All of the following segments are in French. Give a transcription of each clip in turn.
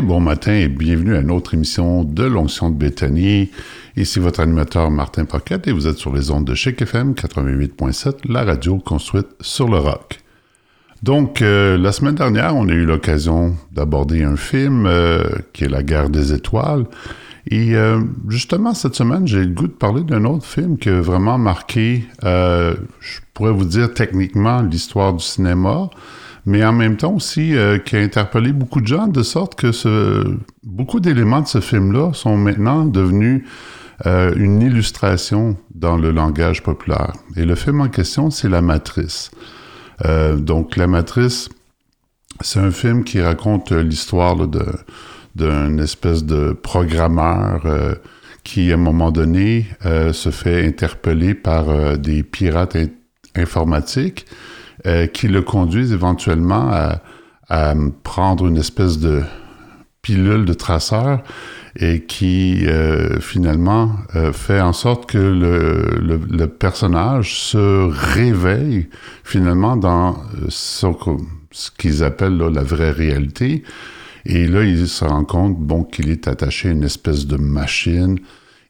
Bon matin et bienvenue à une autre émission de l'onction de Béthanie. Ici votre animateur Martin Pocket et vous êtes sur les ondes de Chic FM 88.7, la radio construite sur le rock. Donc, euh, la semaine dernière, on a eu l'occasion d'aborder un film euh, qui est La guerre des étoiles. Et euh, justement, cette semaine, j'ai le goût de parler d'un autre film qui a vraiment marqué, je pourrais vous dire techniquement, l'histoire du cinéma mais en même temps aussi euh, qui a interpellé beaucoup de gens, de sorte que beaucoup d'éléments de ce film-là sont maintenant devenus euh, une illustration dans le langage populaire. Et le film en question, c'est La Matrice. Euh, donc, La Matrice, c'est un film qui raconte l'histoire d'un espèce de programmeur qui, à un moment donné, se fait interpeller par des pirates informatiques euh, qui le conduisent éventuellement à, prendre une espèce de pilule de traceur et qui euh, finalement euh, fait en sorte que le, personnage se réveille finalement dans ce, qu'ils appellent la vraie réalité. Et là, il se rend compte bon, qu'il est attaché à une espèce de machine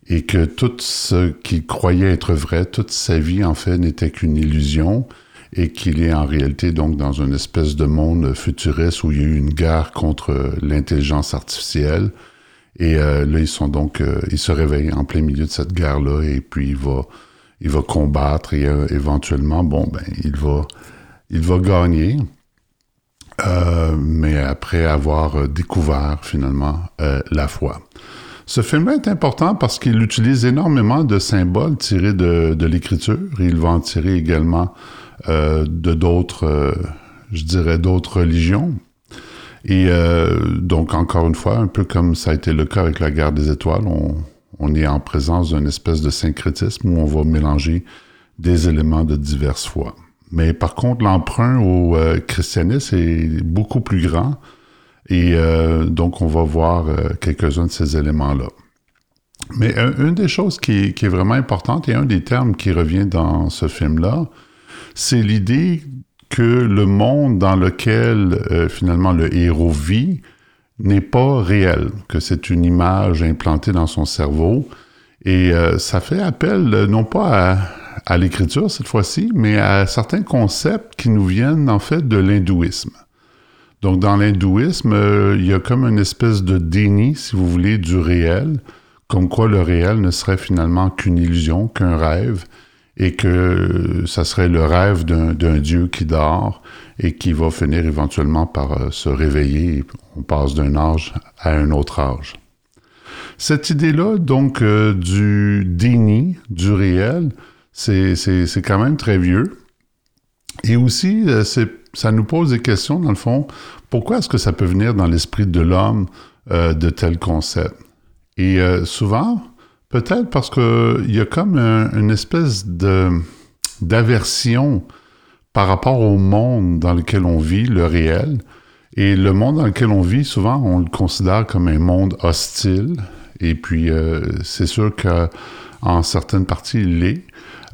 et que tout ce qu'il croyait être vrai, toute sa vie en fait n'était qu'une illusion et qu'il est en réalité donc dans une espèce de monde futuriste où il y a eu une guerre contre l'intelligence artificielle. Et euh, là, ils sont donc, euh, ils se réveillent en plein milieu de cette guerre-là et puis il va, il va combattre et euh, éventuellement, bon, ben, il va, il va gagner. mais après avoir découvert finalement la foi. Ce film est important parce qu'il utilise énormément de symboles tirés de, de l'écriture. Il va en tirer également euh, de d'autres, euh, je dirais, d'autres religions. Et euh, donc, encore une fois, un peu comme ça a été le cas avec la guerre des étoiles, on, est en présence d'une espèce de syncrétisme où on va mélanger des éléments de diverses foi. Mais par contre, l'emprunt au christianisme est beaucoup plus grand et donc on va voir quelques-uns de ces éléments-là. Mais une des choses qui, est vraiment importante et un des termes qui revient dans ce film-là, c'est l'idée que le monde dans lequel euh, finalement le héros vit n'est pas réel, que c'est une image implantée dans son cerveau. Et euh, ça fait appel euh, non pas à, l'écriture cette fois-ci, mais à certains concepts qui nous viennent en fait de l'hindouisme. Donc dans l'hindouisme, il y a comme une espèce de déni, si vous voulez, du réel, comme quoi le réel ne serait finalement qu'une illusion, qu'un rêve, et que ça serait le rêve d'un Dieu qui dort et qui va finir éventuellement par euh, se réveiller. On passe d'un âge à un autre âge. Cette idée-là, donc, euh, du déni du réel, c'est quand même très vieux. Et aussi, euh, ça nous pose des questions, dans le fond. Pourquoi est-ce que ça peut venir dans l'esprit de l'homme de tels concepts? Et souvent, Peut-être parce qu'il y a comme une espèce d'aversion par rapport au monde dans lequel on vit, le réel. Et le monde dans lequel on vit, souvent, on le considère comme un monde hostile. Et puis, euh, c'est sûr qu'en certaines parties, il l'est.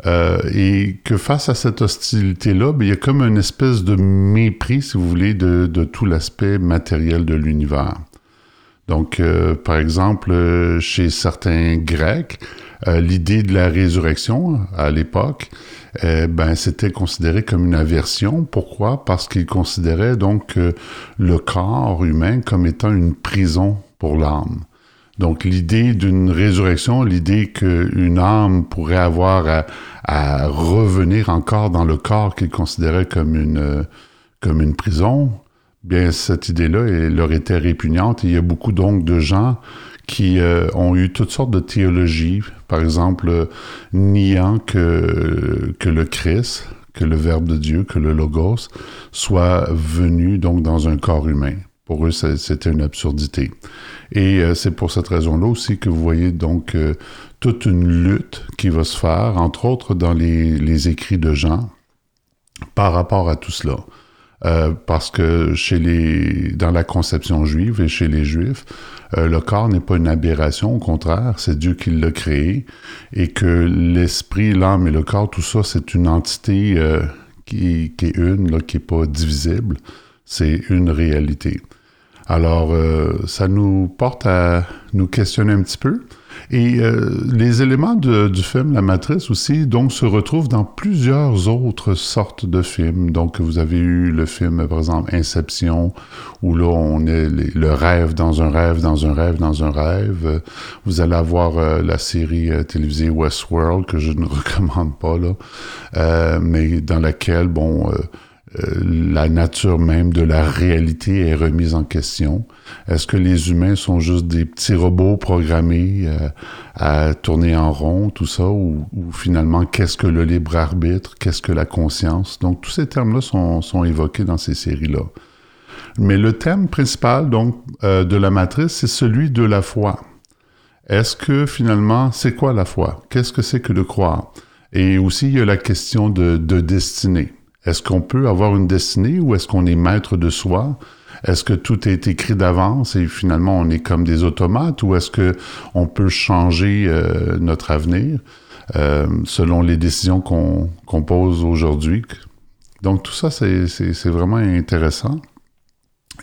Euh, et que face à cette hostilité-là, ben, il y a comme une espèce de mépris, si vous voulez, de tout l'aspect matériel de l'univers. Donc, euh, par exemple, euh, chez certains Grecs, euh, l'idée de la résurrection à l'époque, ben c'était considéré comme une aversion. Pourquoi? Parce qu'ils considéraient donc le corps humain comme étant une prison pour l'âme. Donc l'idée d'une résurrection, l'idée qu'une âme pourrait avoir à, revenir encore dans le corps qu'ils considéraient comme une prison, bien cette idée-là leur était répugnante. il y a beaucoup donc de gens qui euh, ont eu toutes sortes de théologies, par exemple niant que, le Christ, que le Verbe de Dieu, que le Logos soit venu donc dans un corps humain. Pour eux, c'était une absurdité. Et euh, c'est pour cette raison-là aussi que vous voyez donc euh, toute une lutte qui va se faire, entre autres dans les écrits de Jean, par rapport à tout cela. Euh, parce que chez les, dans la conception juive et chez les juifs, euh, le corps n'est pas une aberration, au contraire, c'est Dieu qui l'a créé, et que l'esprit, l'âme et le corps, tout ça, c'est une entité euh, qui, qui, est une, là, qui n'est pas divisible, c'est une réalité. Alors, euh, ça nous porte à nous questionner un petit peu. Et euh, les éléments du film La Matrice aussi, donc, se retrouvent dans plusieurs autres sortes de films. Donc, vous avez eu le film, par exemple, Inception, où là, on est le rêve dans un rêve, dans un rêve, dans un rêve. Vous allez avoir euh, la série euh, télévisée Westworld, que je ne recommande pas, là, mais dans laquelle, bon euh, la nature même de la réalité est remise en question. Est-ce que les humains sont juste des petits robots programmés euh, à tourner en rond, tout ça, ou, finalement, qu'est-ce que le libre arbitre, qu'est-ce que la conscience? Donc, tous ces termes-là sont, sont, évoqués dans ces séries-là. Mais le thème principal, donc, euh, de la matrice, c'est celui de la foi. Est-ce que finalement, c'est quoi la foi? Qu'est-ce que c'est que de croire? Et aussi, il y a la question de, de destinée. Est-ce qu'on peut avoir une destinée ou est-ce qu'on est maître de soi? Est-ce que tout est écrit d'avance et finalement on est comme des automates ou est-ce que on peut changer euh, notre avenir euh, selon les décisions qu'on pose aujourd'hui? Donc tout ça, c'est vraiment intéressant.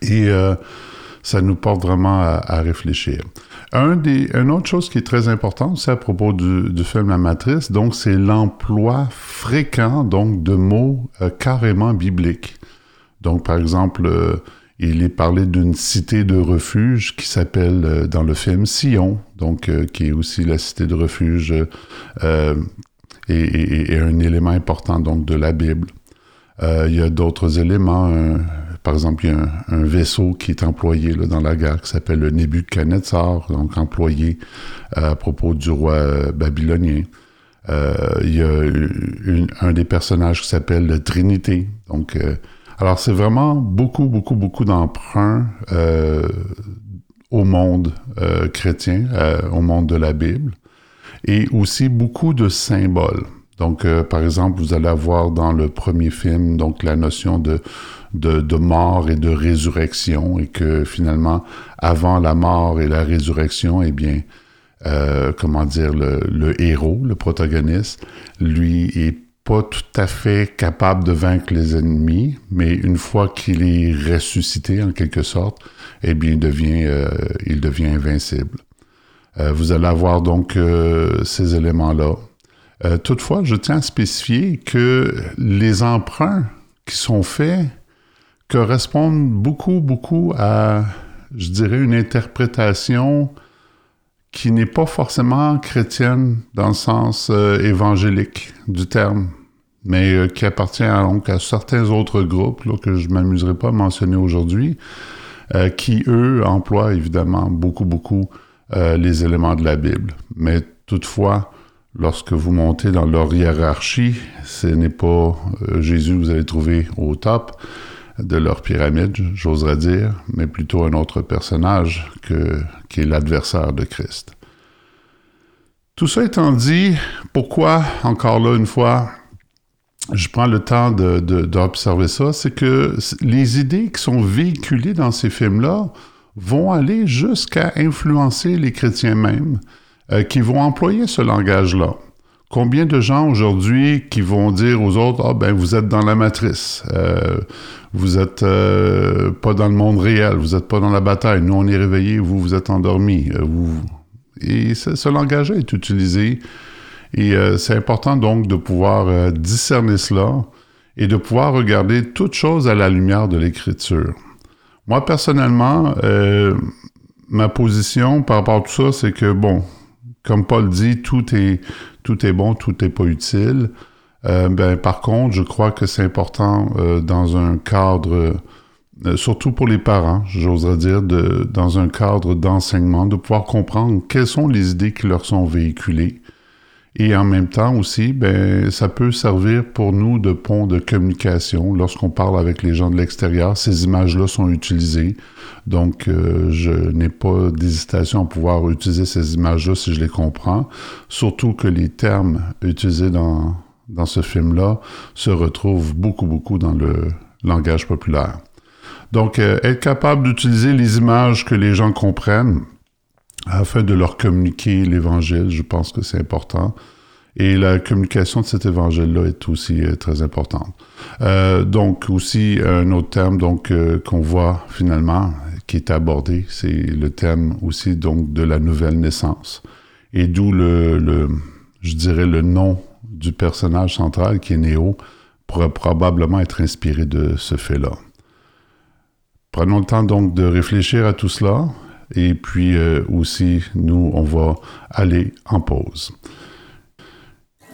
Et euh, ça nous porte vraiment à, réfléchir. Un des, une autre chose qui est très importante, c'est à propos du, film La Matrice, donc c'est l'emploi fréquent donc de mots euh, carrément bibliques. Donc par exemple, euh, il est parlé d'une cité de refuge qui s'appelle euh, dans le film Sion, donc qui est aussi la cité de refuge et, et, un élément important donc de la Bible. il y a d'autres éléments par exemple, il y a un, vaisseau qui est employé là, dans la guerre qui s'appelle le Nebuchadnezzar, donc employé euh, à propos du roi euh, babylonien. Euh, il y a un des personnages qui s'appelle la Trinité. Donc, alors c'est vraiment beaucoup, beaucoup, beaucoup d'emprunts au monde chrétien, au monde de la Bible, et aussi beaucoup de symboles. Donc, par exemple, vous allez avoir dans le premier film donc la notion de de, mort et de résurrection et que finalement, avant la mort et la résurrection, eh bien, euh, comment dire, le, héros, le protagoniste, lui est pas tout à fait capable de vaincre les ennemis, mais une fois qu'il est ressuscité en quelque sorte, eh bien, il devient, euh, il devient invincible. Euh, vous allez avoir donc ces éléments-là. Toutefois, je tiens à spécifier que les emprunts qui sont faits correspondent beaucoup, beaucoup à, je dirais, une interprétation qui n'est pas forcément chrétienne dans le sens euh, évangélique du terme, mais euh, qui appartient donc à certains autres groupes que je m'amuserai pas à mentionner aujourd'hui, euh, qui, eux, emploient évidemment beaucoup, beaucoup les éléments de la Bible. Mais toutefois, lorsque vous montez dans leur hiérarchie, ce n'est pas Jésus que vous allez trouver au top, de leur pyramide, j'oserais dire, mais plutôt un autre personnage qui est l'adversaire de Christ. Tout ça étant dit, pourquoi, encore là une fois, je prends le temps d'observer ça, c'est que les idées qui sont véhiculées dans ces films-là vont aller jusqu'à influencer les chrétiens même, euh, qui vont employer ce langage-là. Combien de gens aujourd'hui qui vont dire aux autres, ah ben vous êtes dans la matrice, euh, vous êtes euh, pas dans le monde réel, vous êtes pas dans la bataille, nous on est réveillés, vous vous êtes endormis. Vous... Et ce, langage est utilisé et c'est important donc de pouvoir discerner cela et de pouvoir regarder toute chose à la lumière de l'écriture. Moi personnellement, ma position par rapport à tout ça, c'est que bon, comme Paul dit, tout est tout est bon, tout n'est pas utile. Euh, ben, par contre, je crois que c'est important euh, dans un cadre, euh, surtout pour les parents, j'oserais dire, de, dans un cadre d'enseignement, de pouvoir comprendre quelles sont les idées qui leur sont véhiculées et en même temps aussi, ben, ça peut servir pour nous de pont de communication. Lorsqu'on parle avec les gens de l'extérieur, ces images-là sont utilisées. Donc, euh, je n'ai pas d'hésitation à pouvoir utiliser ces images-là si je les comprends. Surtout que les termes utilisés dans, dans ce film-là se retrouvent beaucoup, beaucoup dans le langage populaire. Donc, euh, être capable d'utiliser les images que les gens comprennent, afin de leur communiquer l'Évangile. Je pense que c'est important. Et la communication de cet évangile-là est aussi euh, très importante. Euh, donc aussi un autre terme donc euh, qu'on voit finalement, qui est abordé. C'est le thème aussi donc de la nouvelle naissance. Et d'où le, le, je dirais, le nom du personnage central qui est Néo pourrait probablement être inspiré de ce fait-là. Prenons le temps donc de réfléchir à tout cela et puis euh, aussi, nous, on va aller en pause.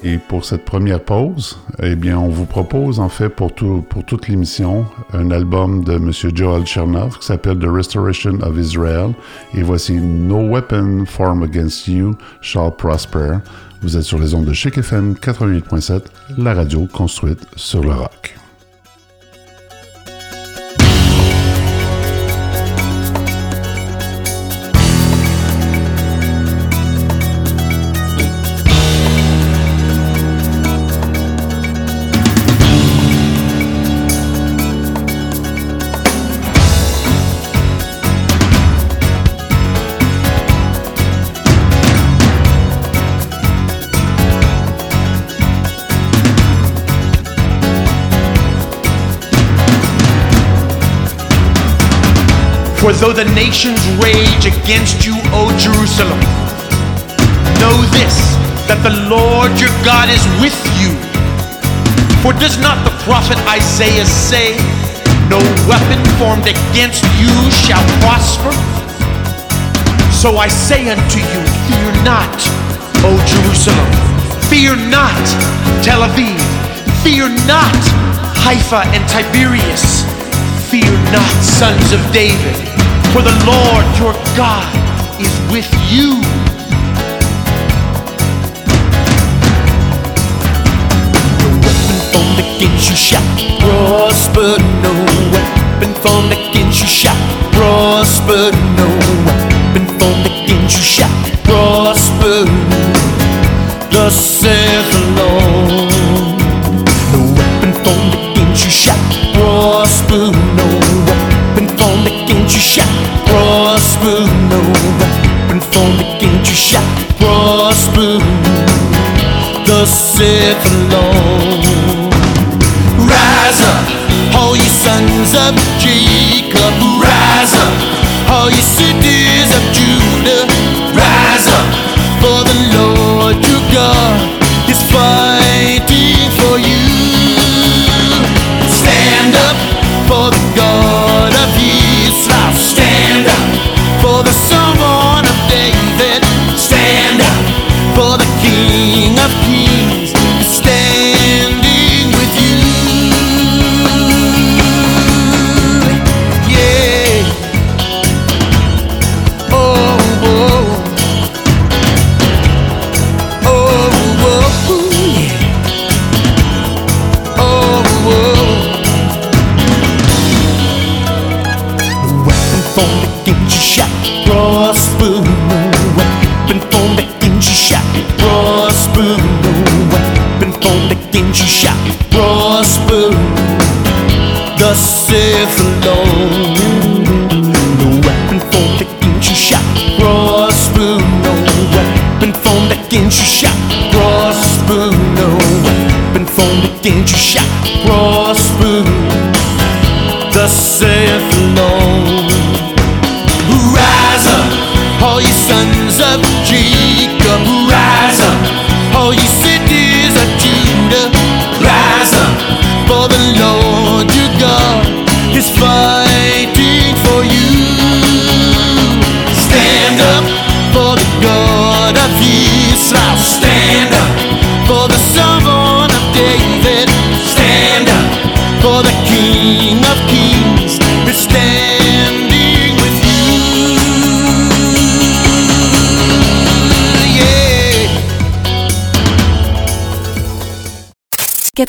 Et pour cette première pause, eh bien, on vous propose en fait pour, tout, pour toute l'émission un album de M. Joel Chernov qui s'appelle The Restoration of Israel. Et voici No Weapon Formed Against You Shall Prosper. Vous êtes sur les ondes de Chic FM 88.7, la radio construite sur le rock. For though the nations rage against you, O Jerusalem, know this, that the Lord your God is with you. For does not the prophet Isaiah say, No weapon formed against you shall prosper? So I say unto you, Fear not, O Jerusalem. Fear not, Tel Aviv. Fear not, Haifa and Tiberias. Fear not, sons of David, for the Lord your God is with you. No weapon formed against you shall prosper. No weapon formed against you shall prosper. No weapon formed against you shall Lord. Rise up, all ye sons of Jacob. Rise up, all ye cities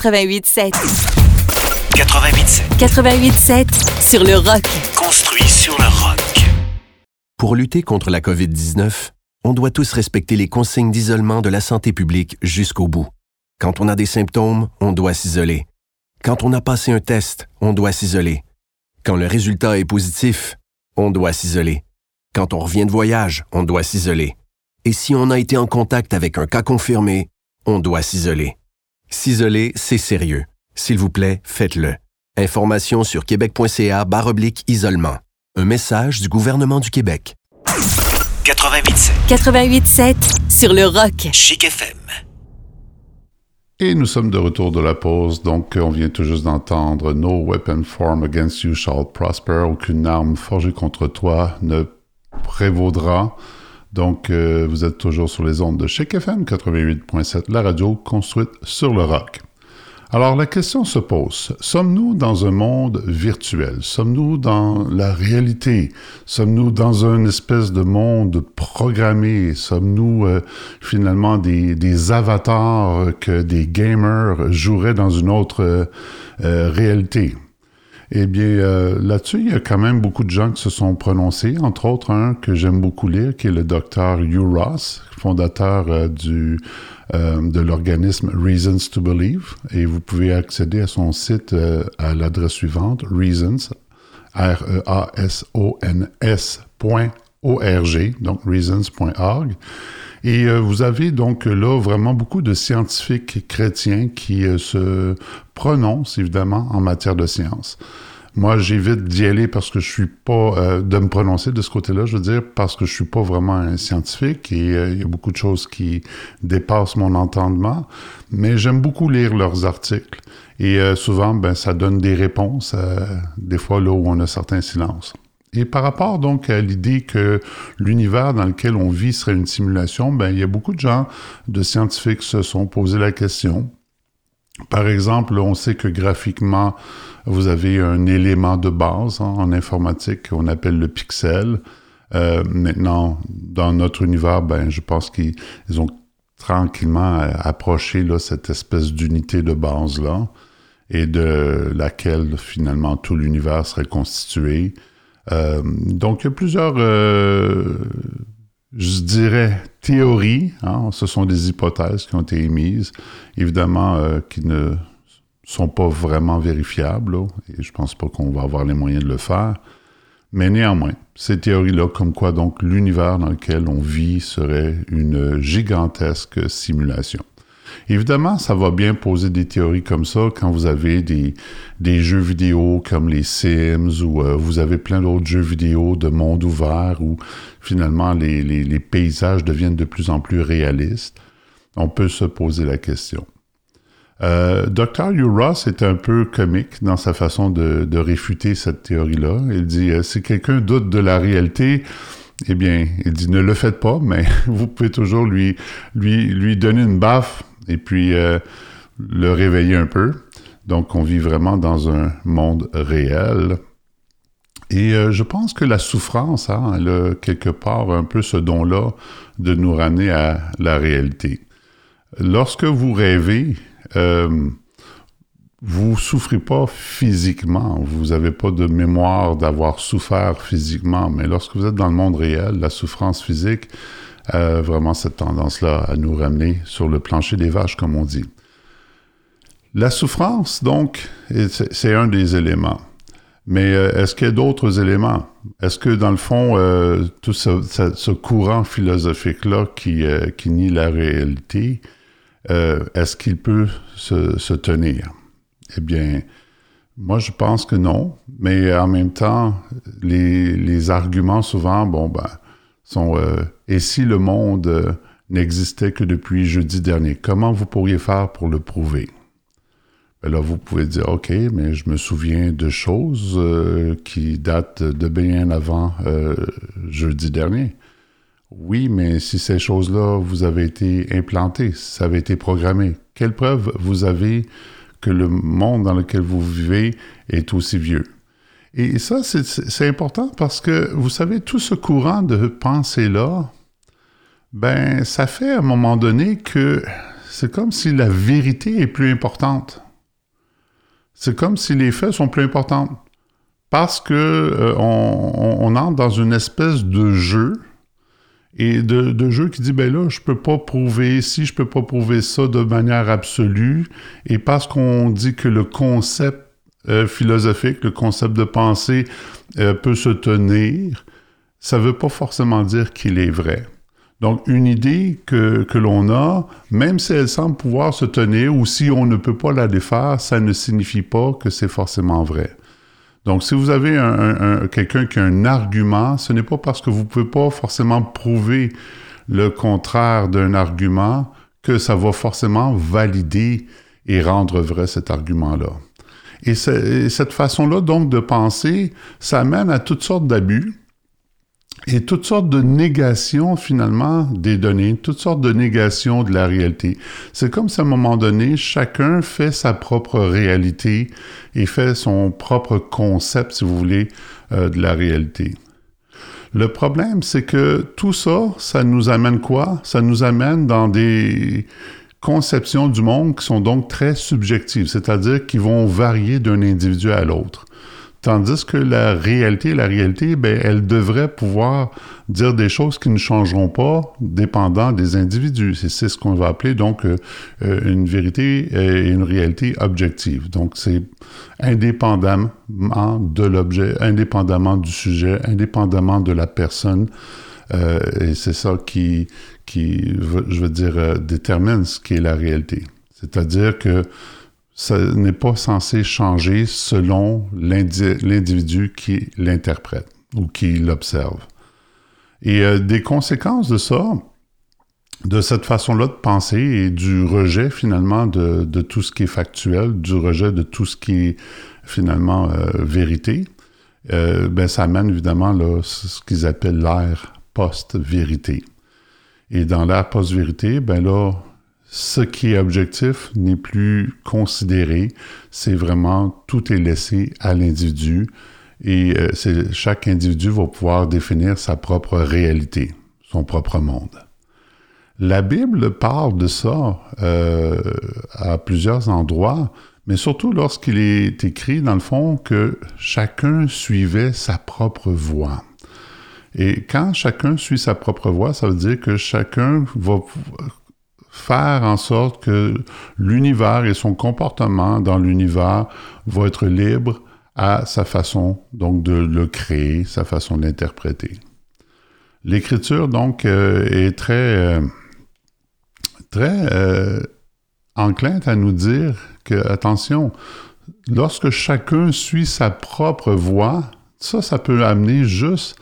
88.7. 88.7. 88.7 sur le rock. Construit sur le rock. Pour lutter contre la COVID-19, on doit tous respecter les consignes d'isolement de la santé publique jusqu'au bout. Quand on a des symptômes, on doit s'isoler. Quand on a passé un test, on doit s'isoler. Quand le résultat est positif, on doit s'isoler. Quand on revient de voyage, on doit s'isoler. Et si on a été en contact avec un cas confirmé, on doit s'isoler. S'isoler, c'est sérieux. S'il vous plaît, faites-le. Information sur québec.ca barre oblique isolement. Un message du gouvernement du Québec. 88.7 88.7 sur le rock. Chic FM. Et nous sommes de retour de la pause, donc on vient tout juste d'entendre No weapon formed against you shall prosper, aucune arme forgée contre toi ne prévaudra. Donc euh, vous êtes toujours sur les ondes de Chic FM 88.7, la radio construite sur le rock. Alors la question se pose, sommes-nous dans un monde virtuel? Sommes-nous dans la réalité? Sommes-nous dans une espèce de monde programmé? Sommes-nous euh, finalement des, des, avatars que des gamers joueraient dans une autre euh, euh, réalité? Eh bien, euh, là-dessus, il y a quand même beaucoup de gens qui se sont prononcés, entre autres un que j'aime beaucoup lire, qui est le docteur Hugh Ross, fondateur euh, euh, de l'organisme Reasons to Believe. Et vous pouvez accéder à son site à l'adresse suivante, reasons, R-E-A-S-O-N-S.org, donc reasons.org. Et euh, vous avez donc là vraiment beaucoup de scientifiques chrétiens qui euh, se prononcent évidemment en matière de science. Moi, j'évite d'y aller parce que je suis pas euh, de me prononcer de ce côté-là, je veux dire parce que je suis pas vraiment un scientifique et euh, il y a beaucoup de choses qui dépassent mon entendement, mais j'aime beaucoup lire leurs articles et euh, souvent ben ça donne des réponses des fois là où on a certains silences. Et par rapport donc à l'idée que l'univers dans lequel on vit serait une simulation, ben il y a beaucoup de gens, de scientifiques se sont posé la question. Par exemple, on sait que graphiquement, vous avez un élément de base hein, en informatique qu'on appelle le pixel. Euh, maintenant, dans notre univers, ben, je pense qu'ils ont tranquillement approché là, cette espèce d'unité de base-là et de laquelle finalement tout l'univers serait constitué. Euh, donc, il y a plusieurs, euh, je dirais, théories. Hein, ce sont des hypothèses qui ont été émises, évidemment, euh, qui ne sont pas vraiment vérifiables, là, et je pense pas qu'on va avoir les moyens de le faire. Mais néanmoins, ces théories-là, comme quoi donc l'univers dans lequel on vit serait une gigantesque simulation. Évidemment, ça va bien poser des théories comme ça quand vous avez des, jeux vidéo comme les Sims ou euh, vous avez plein d'autres jeux vidéo de monde ouvert où finalement les, paysages deviennent de plus en plus réalistes. On peut se poser la question. Euh, Dr. Ross est un peu comique dans sa façon de, réfuter cette théorie-là. Il dit euh, si quelqu'un doute de la réalité, eh bien, il dit ne le faites pas, mais vous pouvez toujours lui, lui, lui donner une baffe et puis euh, le réveiller un peu. Donc, on vit vraiment dans un monde réel. Et euh, je pense que la souffrance, hein, elle a quelque part un peu ce don-là de nous ramener à la réalité. Lorsque vous rêvez, euh, vous souffrez pas physiquement, vous n'avez pas de mémoire d'avoir souffert physiquement, mais lorsque vous êtes dans le monde réel, la souffrance physique a vraiment cette tendance-là à nous ramener sur le plancher des vaches, comme on dit. La souffrance, donc, c'est un des éléments. Mais euh, est-ce qu'il y a d'autres éléments? Est-ce que, dans le fond, euh, tout ce, courant philosophique-là qui, euh, qui nie la réalité, euh, est-ce qu'il peut se, tenir? Eh bien, moi, je pense que non. Mais en même temps, les arguments, souvent, bon, ben, euh, Et si le monde euh, n'existait que depuis jeudi dernier, comment vous pourriez faire pour le prouver? Ben là, vous pouvez dire, OK, mais je me souviens de choses euh, qui datent de bien avant jeudi dernier. Oui, mais si ces choses-là vous avaient été implantées, ça avait été programmé, quelle preuve vous avez que le monde dans lequel vous vivez est aussi vieux? Et ça, c'est important parce que, vous savez, tout ce courant de pensée-là, ben, ça fait à un moment donné que c'est comme si la vérité est plus importante. C'est comme si les faits sont plus importants. Parce que euh, on, entre dans une espèce de jeu et de, de, jeu qui dit ben là je peux pas prouver si je peux pas prouver ça de manière absolue et parce qu'on dit que le concept euh, philosophique, le concept de pensée euh, peut se tenir, ça veut pas forcément dire qu'il est vrai. Donc, une idée que, que l'on a, même si elle semble pouvoir se tenir ou si on ne peut pas la défaire, ça ne signifie pas que c'est forcément vrai. Donc, si vous avez un- un- un- quelqu'un qui a un argument, ce n'est pas parce que vous ne pouvez pas forcément prouver le contraire d'un argument que ça va forcément valider et rendre vrai cet argument-là. Et, ce- et cette façon-là, donc, de penser, ça mène à toutes sortes d'abus et toutes sortes de négations, finalement, des données, toutes sortes de négations de la réalité. C'est comme si, à un moment donné, chacun fait sa propre réalité et fait son propre concept, si vous voulez, euh, de la réalité. Le problème, c'est que tout ça, ça nous amène quoi? Ça nous amène dans des conceptions du monde qui sont donc très subjectives, c'est-à-dire qui vont varier d'un individu à l'autre. Tandis que la réalité, la réalité, ben, elle devrait pouvoir dire des choses qui ne changeront pas dépendant des individus. C'est ce qu'on va appeler donc euh, euh, une vérité et une réalité objective. Donc c'est indépendamment de l'objet, indépendamment du sujet, indépendamment de la personne. Euh, et c'est ça qui, qui, je veux dire, euh, détermine ce qui est la réalité. C'est-à-dire que ça n'est pas censé changer selon l'indi- l'individu qui l'interprète ou qui l'observe. Et euh, des conséquences de ça, de cette façon-là de penser et du rejet finalement de, tout ce qui est factuel, du rejet de tout ce qui est finalement euh, vérité, ben, ça amène évidemment là, ce qu'ils appellent l'ère post-vérité. Et dans l'ère post-vérité, ben là, ce qui est objectif n'est plus considéré, c'est vraiment tout est laissé à l'individu et euh, chaque individu va pouvoir définir sa propre réalité, son propre monde. La Bible parle de ça euh, à plusieurs endroits, mais surtout lorsqu'il est écrit, dans le fond, que chacun suivait sa propre voie. Et quand chacun suit sa propre voie, ça veut dire que chacun va faire en sorte que l'univers et son comportement dans l'univers vont être libres à sa façon donc de le créer, sa façon de l'interpréter. L'écriture donc euh, est très euh, très euh, à nous dire que attention, lorsque chacun suit sa propre voie, ça ça peut amener juste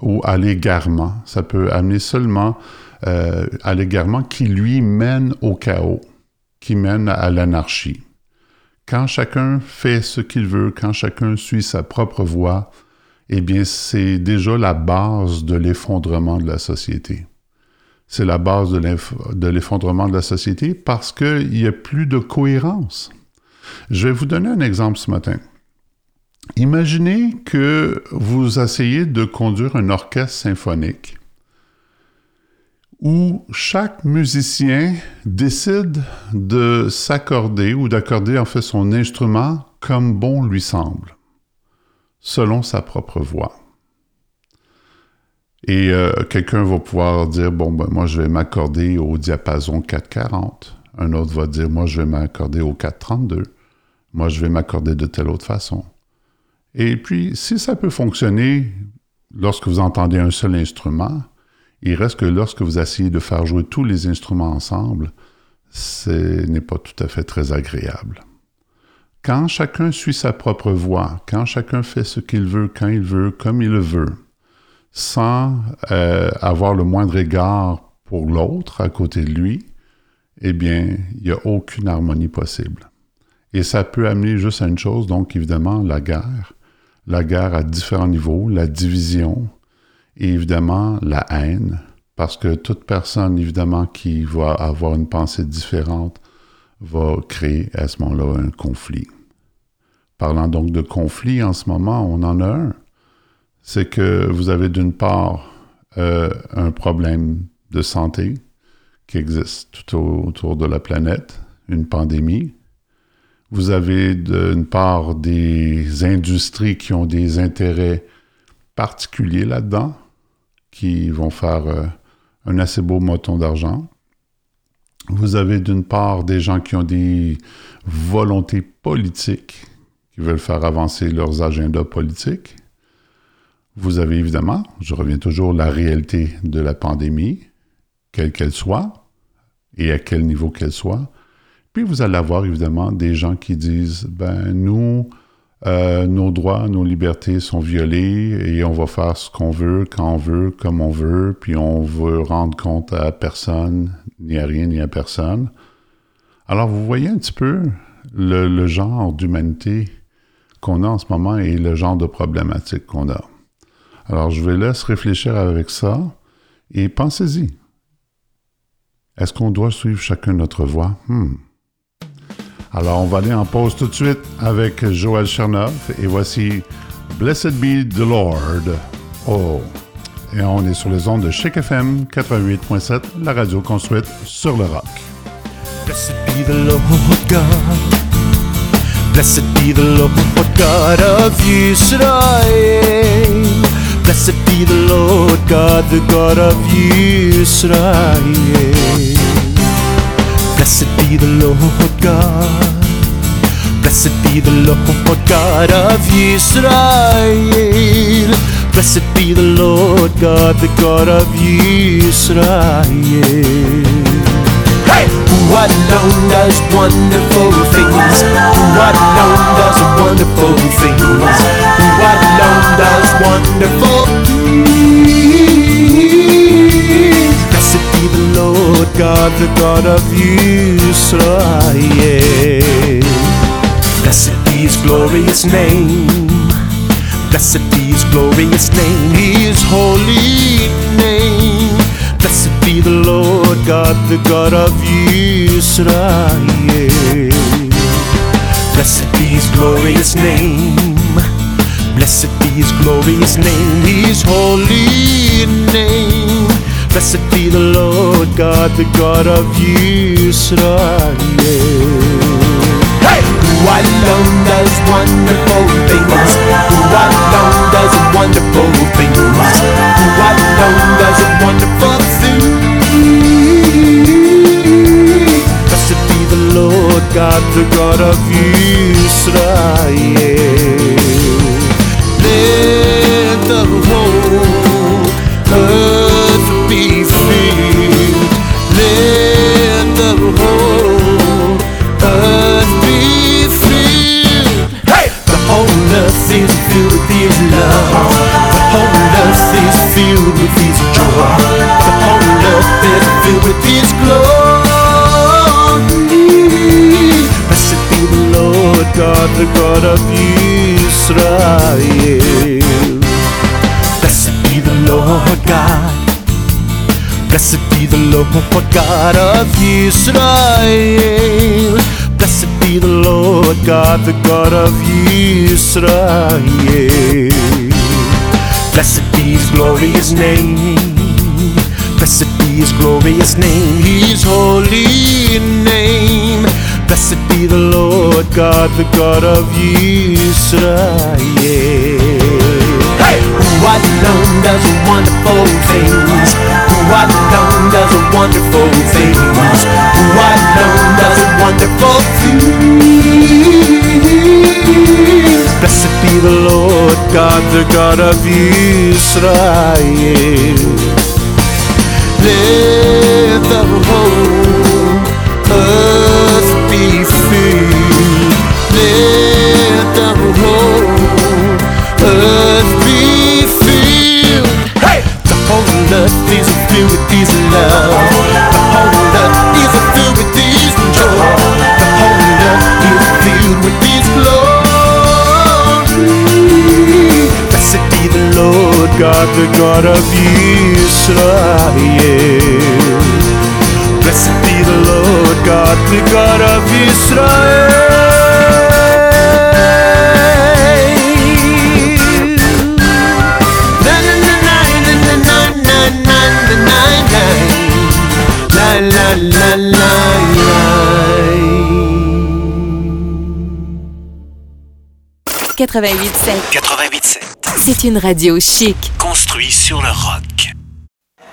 ou à l'égarement, ça peut amener seulement euh, à l'égarement qui lui mène au chaos, qui mène à l'anarchie. Quand chacun fait ce qu'il veut, quand chacun suit sa propre voie, eh bien, c'est déjà la base de l'effondrement de la société. C'est la base de l'eff- de l'effondrement de la société parce qu'il n'y a plus de cohérence. Je vais vous donner un exemple ce matin. Imaginez que vous essayez de conduire un orchestre symphonique où chaque musicien décide de s'accorder ou d'accorder en fait son instrument comme bon lui semble, selon sa propre voix. Et euh, quelqu'un va pouvoir dire, bon, ben, moi je vais m'accorder au diapason 440. Un autre va dire, moi je vais m'accorder au 432. Moi je vais m'accorder de telle autre façon. Et puis, si ça peut fonctionner lorsque vous entendez un seul instrument, il reste que lorsque vous essayez de faire jouer tous les instruments ensemble, ce n'est pas tout à fait très agréable. Quand chacun suit sa propre voie, quand chacun fait ce qu'il veut, quand il veut, comme il le veut, sans euh, avoir le moindre égard pour l'autre à côté de lui, eh bien, il n'y a aucune harmonie possible. Et ça peut amener juste à une chose, donc évidemment, la guerre. La guerre à différents niveaux, la division, et évidemment la haine, parce que toute personne, évidemment, qui va avoir une pensée différente va créer à ce moment-là un conflit. Parlant donc de conflit, en ce moment, on en a un. C'est que vous avez d'une part euh, un problème de santé qui existe tout au- autour de la planète, une pandémie. Vous avez d'une part des industries qui ont des intérêts particuliers là-dedans, qui vont faire euh, un assez beau moton d'argent. Vous avez d'une part des gens qui ont des volontés politiques, qui veulent faire avancer leurs agendas politiques. Vous avez évidemment, je reviens toujours, la réalité de la pandémie, quelle qu'elle soit, et à quel niveau qu'elle soit. Puis vous allez avoir évidemment des gens qui disent, ben nous, euh, nos droits, nos libertés sont violés et on va faire ce qu'on veut, quand on veut, comme on veut, puis on veut rendre compte à personne, ni à rien, ni à personne. Alors, vous voyez un petit peu le, le genre d'humanité qu'on a en ce moment et le genre de problématique qu'on a. Alors, je vais laisser réfléchir avec ça et pensez-y. Est-ce qu'on doit suivre chacun notre voie? Hmm. Alors, on va aller en pause tout de suite avec Joël Chernov et voici Blessed Be the Lord. Oh! Et on est sur les ondes de Chic FM 88.7, la radio construite sur le rock. Blessed be the Lord God. Blessed be the Lord God of Israel. Blessed be the Lord God, the God of Israel. Blessed be the Lord God. Blessed be the Lord God of Israel. Blessed be the Lord God, the God of Israel. Hey! Who alone does wonderful things. Who alone does wonderful things. Who alone does wonderful things. Lord God, the God of Israel. Blessed be his glorious name. Blessed be his glorious name, his holy name. Blessed be the Lord God, the God of Israel. Blessed be his glorious name. Blessed be his glorious name, his holy name. Blessed be the Lord God, the God of Israel. Hey! Who alone does wonderful things? Who alone does wonderful things? Who alone does wonderful things? Blessed be the Lord God, the God of Israel. Let the is filled with His love. The whole earth is filled with His joy. The whole earth is filled with His glory. Blessed be the Lord God, the God of Israel. Blessed be the Lord God. Blessed be the Lord God of Israel. Be the Lord God, the God of Israel. Blessed be his glorious name. Blessed be his glorious name, his holy name. Blessed be the Lord God, the God of Israel. Hey! Who alone does wonderful things? Who alone does wonderful things? Who alone does wonderful things? Blessed be the Lord God, the God of Israel. Let the whole earth be filled. Let the whole earth be filled. Hey! The whole earth is filled with His love. The whole earth is filled with His joy. The whole earth is filled with His glory. Blessed be the Lord God, the God of Israel. Blessed be the Lord God, the God of Israel. La la la la 88.7. 88.7. C'est une radio chic. Construit sur le rock.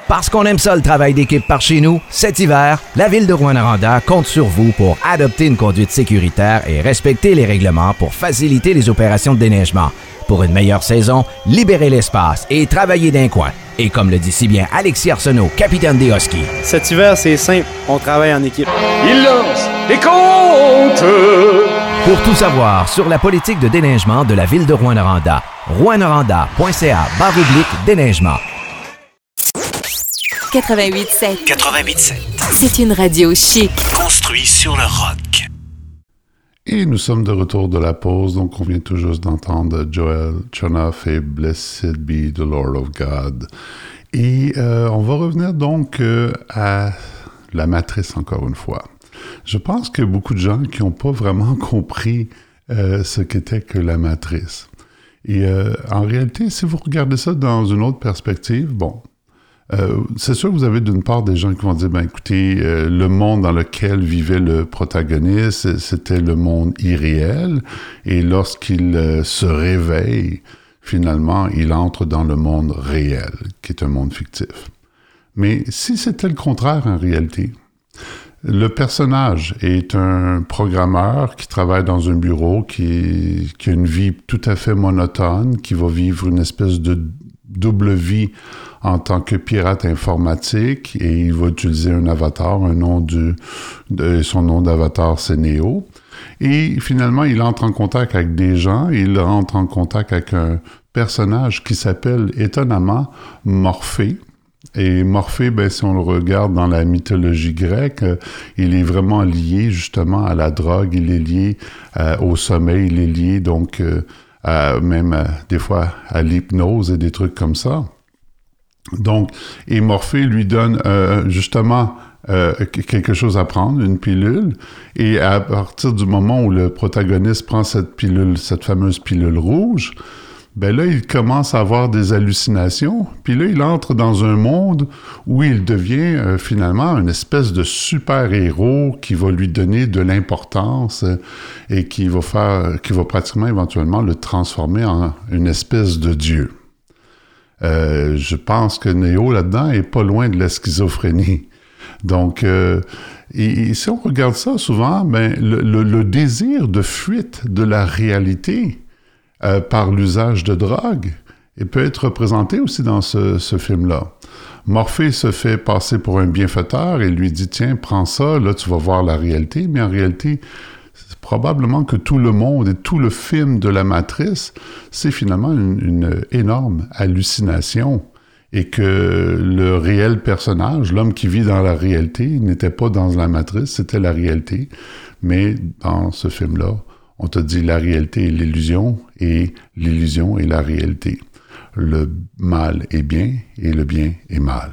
Parce qu'on aime ça le travail d'équipe par chez nous, cet hiver, la ville de Rouen-Noranda compte sur vous pour adopter une conduite sécuritaire et respecter les règlements pour faciliter les opérations de déneigement. Pour une meilleure saison, libérez l'espace et travaillez d'un coin. Et comme le dit si bien Alexis Arsenault, capitaine des Huskies, Cet hiver, c'est simple, on travaille en équipe. Il lance et compte Pour tout savoir sur la politique de déneigement de la ville de Rouen-Noranda, rouenoranda.ca barre oblique déneigement. 88.7, 88.7. c'est une radio chic. Construit sur le rock. Et nous sommes de retour de la pause, donc on vient tout juste d'entendre Joel Chonoff et Blessed Be the Lord of God. Et euh, on va revenir donc euh, à la matrice encore une fois. Je pense que beaucoup de gens qui n'ont pas vraiment compris euh, ce qu'était que la matrice. Et en réalité, si vous regardez ça dans une autre perspective, bon, euh, c'est sûr que vous avez d'une part des gens qui vont dire, ben écoutez, euh, le monde dans lequel vivait le protagoniste, c'était le monde irréel, et lorsqu'il euh, se réveille, finalement, il entre dans le monde réel, qui est un monde fictif. Mais si c'était le contraire en réalité, le personnage est un programmeur qui travaille dans un bureau, qui, qui a une vie tout à fait monotone, qui va vivre une espèce de double vie en tant que pirate informatique et il va utiliser un avatar, un nom du, son nom d'avatar c'est Neo. Et finalement, il entre en contact avec des gens, il entre en contact avec un personnage qui s'appelle étonnamment Morphée. Et Morphée, ben, si on le regarde dans la mythologie grecque, euh, il est vraiment lié justement à la drogue, il est lié euh, au sommeil, il est lié donc euh, à- même à- des fois à l'hypnose et des trucs comme ça. Donc, et Morphée lui donne euh, justement euh, qu- quelque chose à prendre, une pilule, et à partir du moment où le protagoniste prend cette pilule, cette fameuse pilule rouge, ben là, il commence à avoir des hallucinations, puis là, il entre dans un monde où il devient euh, finalement une espèce de super-héros qui va lui donner de l'importance et qui va faire, qui va pratiquement éventuellement le transformer en une espèce de dieu. Euh, je pense que Néo là-dedans est pas loin de la schizophrénie. Donc, euh, si on regarde ça souvent, ben, le, désir de fuite de la réalité euh, par l'usage de drogue peut être représenté aussi dans ce, ce film-là. Morphée se fait passer pour un bienfaiteur et lui dit Tiens, prends ça, là tu vas voir la réalité. Mais en réalité, probablement que tout le monde et tout le film de la matrice, c'est finalement une, énorme hallucination et que le réel personnage, l'homme qui vit dans la réalité, n'était pas dans la matrice, c'était la réalité. Mais dans ce film-là, on te dit la réalité est l'illusion et l'illusion est la réalité. Le mal est bien et le bien est mal.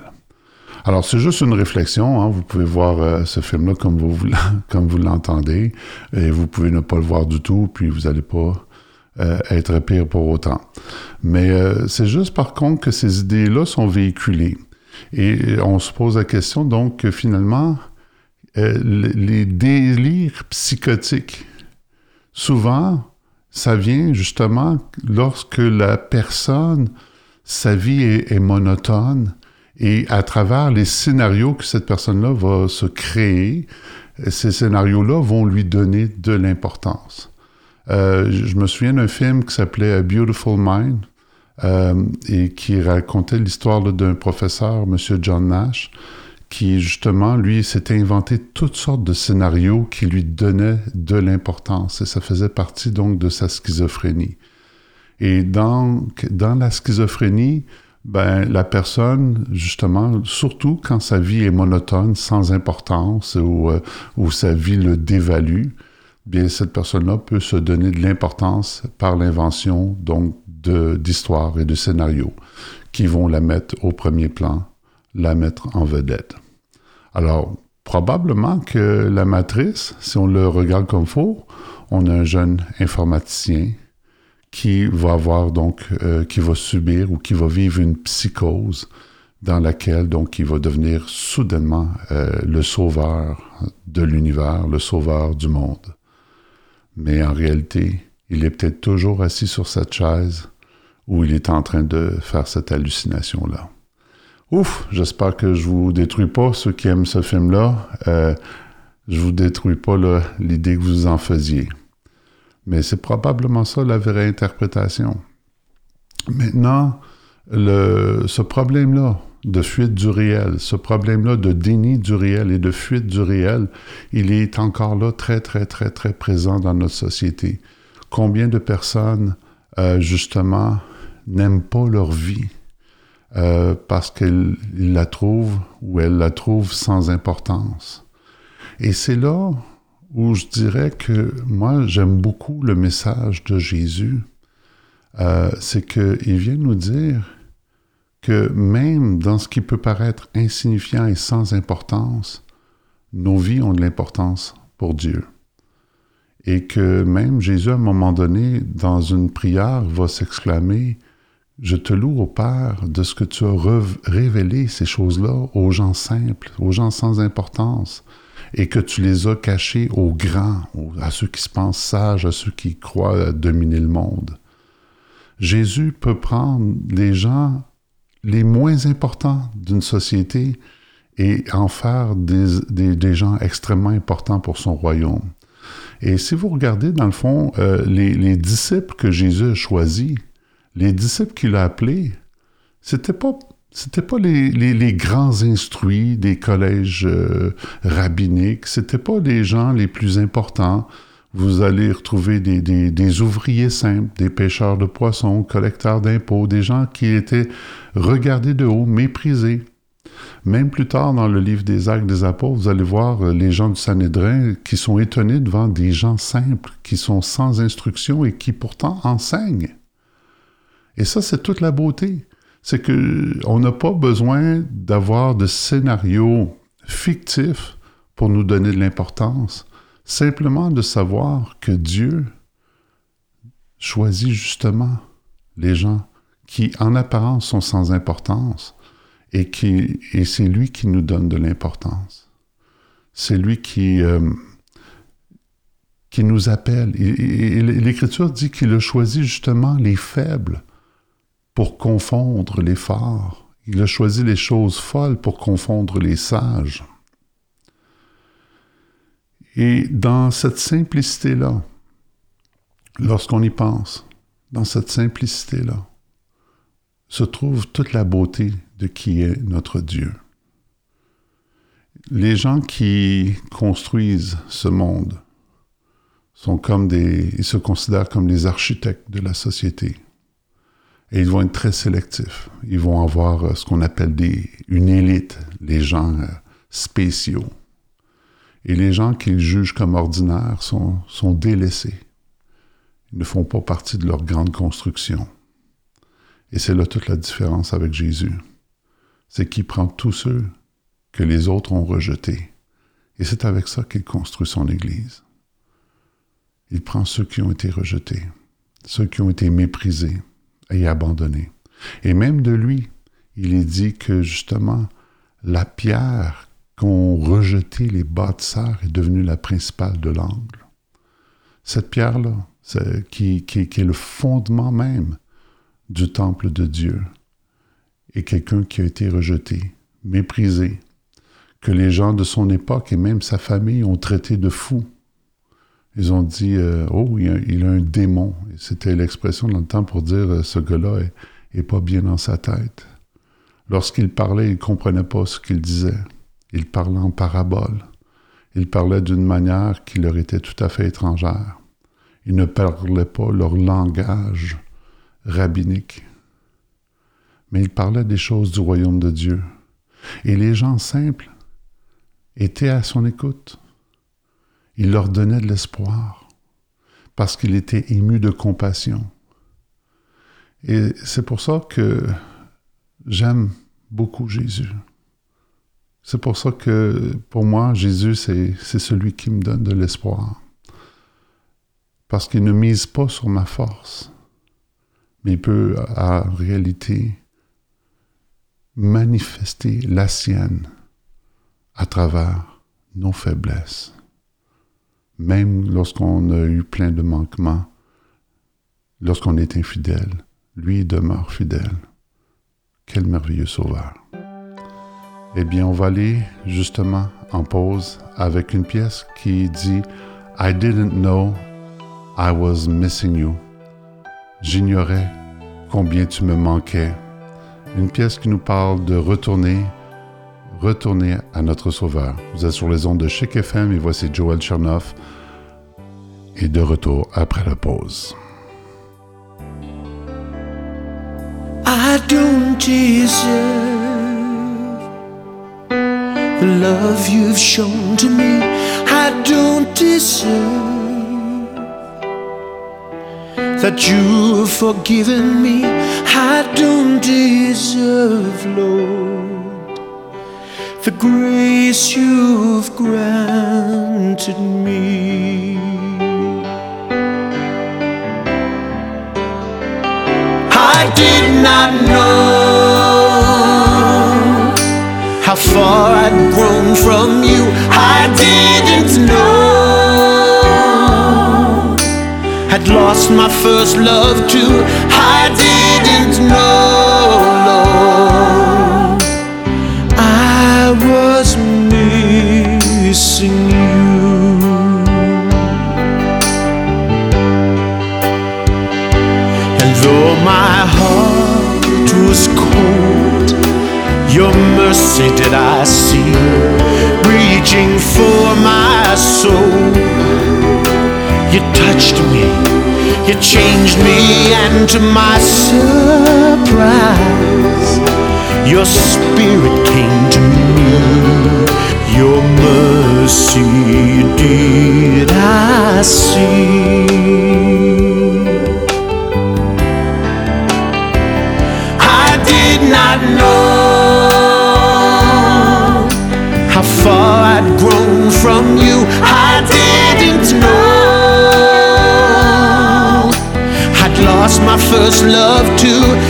Alors, c'est juste une réflexion. hein. Vous pouvez voir euh, ce film-là comme vous, comme vous l'entendez, et vous pouvez ne pas le voir du tout, puis vous n'allez pas euh, être pire pour autant. Mais euh, c'est juste par contre que ces idées-là sont véhiculées. Et on se pose la question donc que finalement, le- les délires psychotiques, souvent, ça vient justement lorsque la personne, sa vie est monotone et à travers les scénarios que cette personne-là va se créer, ces scénarios-là vont lui donner de l'importance. Euh, je me souviens d'un film qui s'appelait A Beautiful Mind euh, et qui racontait l'histoire d'un professeur, M. John Nash, qui justement, lui, s'était inventé toutes sortes de scénarios qui lui donnaient de l'importance et ça faisait partie donc de sa schizophrénie. Et donc, dans la schizophrénie, ben, la personne, justement, surtout quand sa vie est monotone, sans importance, ou, euh, ou sa vie le dévalue, bien, cette personne-là peut se donner de l'importance par l'invention, donc, de- d'histoires et de scénarios qui vont la mettre au premier plan, la mettre en vedette. Alors, probablement que la matrice, si on le regarde comme faux, on a un jeune informaticien qui va avoir donc, euh, qui va subir ou qui va vivre une psychose dans laquelle donc il va devenir soudainement euh, le sauveur de l'univers, le sauveur du monde. Mais en réalité, il est peut-être toujours assis sur cette chaise où il est en train de faire cette hallucination-là. Ouf, j'espère que je vous détruis pas, ceux qui aiment ce film-là. Euh, je vous détruis pas l'idée que vous en faisiez. Mais c'est probablement ça la vraie interprétation. Maintenant, le, ce problème-là de fuite du réel, ce problème-là de déni du réel et de fuite du réel, il est encore là très, très, très, très présent dans notre société. Combien de personnes, euh, justement, n'aiment pas leur vie euh, parce qu'ils la trouvent ou elles la trouvent sans importance? Et c'est là où je dirais que moi, j'aime beaucoup le message de Jésus. Euh, c'est qu'il vient nous dire que même dans ce qui peut paraître insignifiant et sans importance, nos vies ont de l'importance pour Dieu. Et que même Jésus, à un moment donné, dans une prière, va s'exclamer, Je te loue au Père de ce que tu as révélé ces choses-là aux gens simples, aux gens sans importance, et que tu les as cachées aux grands, à ceux qui se pensent sages, à ceux qui croient dominer le monde. Jésus peut prendre les gens les moins importants d'une société et en faire des, des, gens extrêmement importants pour son royaume. Et si vous regardez, dans le fond, euh, les, les, disciples que Jésus a choisis, les disciples qu'il a appelés, c'était pas c'était pas les, les, grands instruits des collèges euh, rabbiniques, c'était pas les gens les plus importants, vous allez retrouver des, des, des, ouvriers simples, des pêcheurs de poissons, collecteurs d'impôts, des gens qui étaient regardés de haut, méprisés. Même plus tard dans le livre des Actes des Apôtres, vous allez voir euh, les gens du Sanhédrin qui sont étonnés devant des gens simples, qui sont sans instruction et qui pourtant enseignent. Et ça, c'est toute la beauté. C'est que on n'a pas besoin d'avoir de scénarios fictifs pour nous donner de l'importance simplement de savoir que Dieu choisit justement les gens qui en apparence sont sans importance et, qui, c'est lui qui nous donne de l'importance. C'est lui qui, euh, qui nous appelle. Et, L'Écriture dit qu'il a choisi justement les faibles pour confondre les forts. Il a choisi les choses folles pour confondre les sages. Et dans cette simplicité-là, lorsqu'on y pense, dans cette simplicité-là, se trouve toute la beauté de qui est notre Dieu. Les gens qui construisent ce monde sont comme des, ils se considèrent comme les architectes de la société. Et ils vont être très sélectifs. Ils vont avoir ce qu'on appelle des, une élite, les gens euh, spéciaux. Et les gens qu'ils jugent comme ordinaires sont, sont délaissés. Ils ne font pas partie de leur grande construction. Et c'est là toute la différence avec Jésus. C'est qu'il prend tous ceux que les autres ont rejetés. Et c'est avec ça qu'il construit son Église. Il prend ceux qui ont été rejetés, ceux qui ont été méprisés et abandonnés. Et même de lui, il est dit que justement, la pierre qu'ont rejeté les bâtisseurs est devenue la principale de l'angle. Cette pierre-là, qui, qui, est le fondement même du temple de Dieu, est quelqu'un qui a été rejeté, méprisé, que les gens de son époque et même sa famille ont traité de fou. Ils ont dit euh, Oh, il a, un démon. C'était l'expression dans le temps pour dire euh, Ce gars-là est, pas bien dans sa tête. Lorsqu'il parlait, il comprenait pas ce qu'il disait. Il parlait en parabole. Il parlait d'une manière qui leur était tout à fait étrangère. Ils ne parlaient pas leur langage rabbinique. Mais il parlait des choses du royaume de Dieu. Et les gens simples étaient à son écoute. Il leur donnait de l'espoir parce qu'il était ému de compassion. Et c'est pour ça que j'aime beaucoup Jésus. C'est pour ça que pour moi, Jésus, c'est celui qui me donne de l'espoir. Parce qu'il ne mise pas sur ma force, mais il peut en réalité manifester la sienne à travers nos faiblesses. Même lorsqu'on a eu plein de manquements, lorsqu'on est infidèle, lui demeure fidèle. Quel merveilleux sauveur. Eh bien, on va aller justement en pause avec une pièce qui dit I didn't know I was missing you. J'ignorais combien tu me manquais Une pièce qui nous parle de retourner, retourner à notre Sauveur. Vous êtes sur les ondes de Chic FM et voici Joel Chernoff. Et de retour après la pause. I don't deserve the love you've shown to me. I don't deserve that you've forgiven me. I don't deserve, Lord, the grace you've granted me. I did not know how far I'd grown from you. I didn't know I'd lost my first love too. I didn't know, Lord, did I see, reaching for my soul. You touched me, you changed me, and to my surprise, your spirit came to me. Your mercy did I see. I did not know first love too.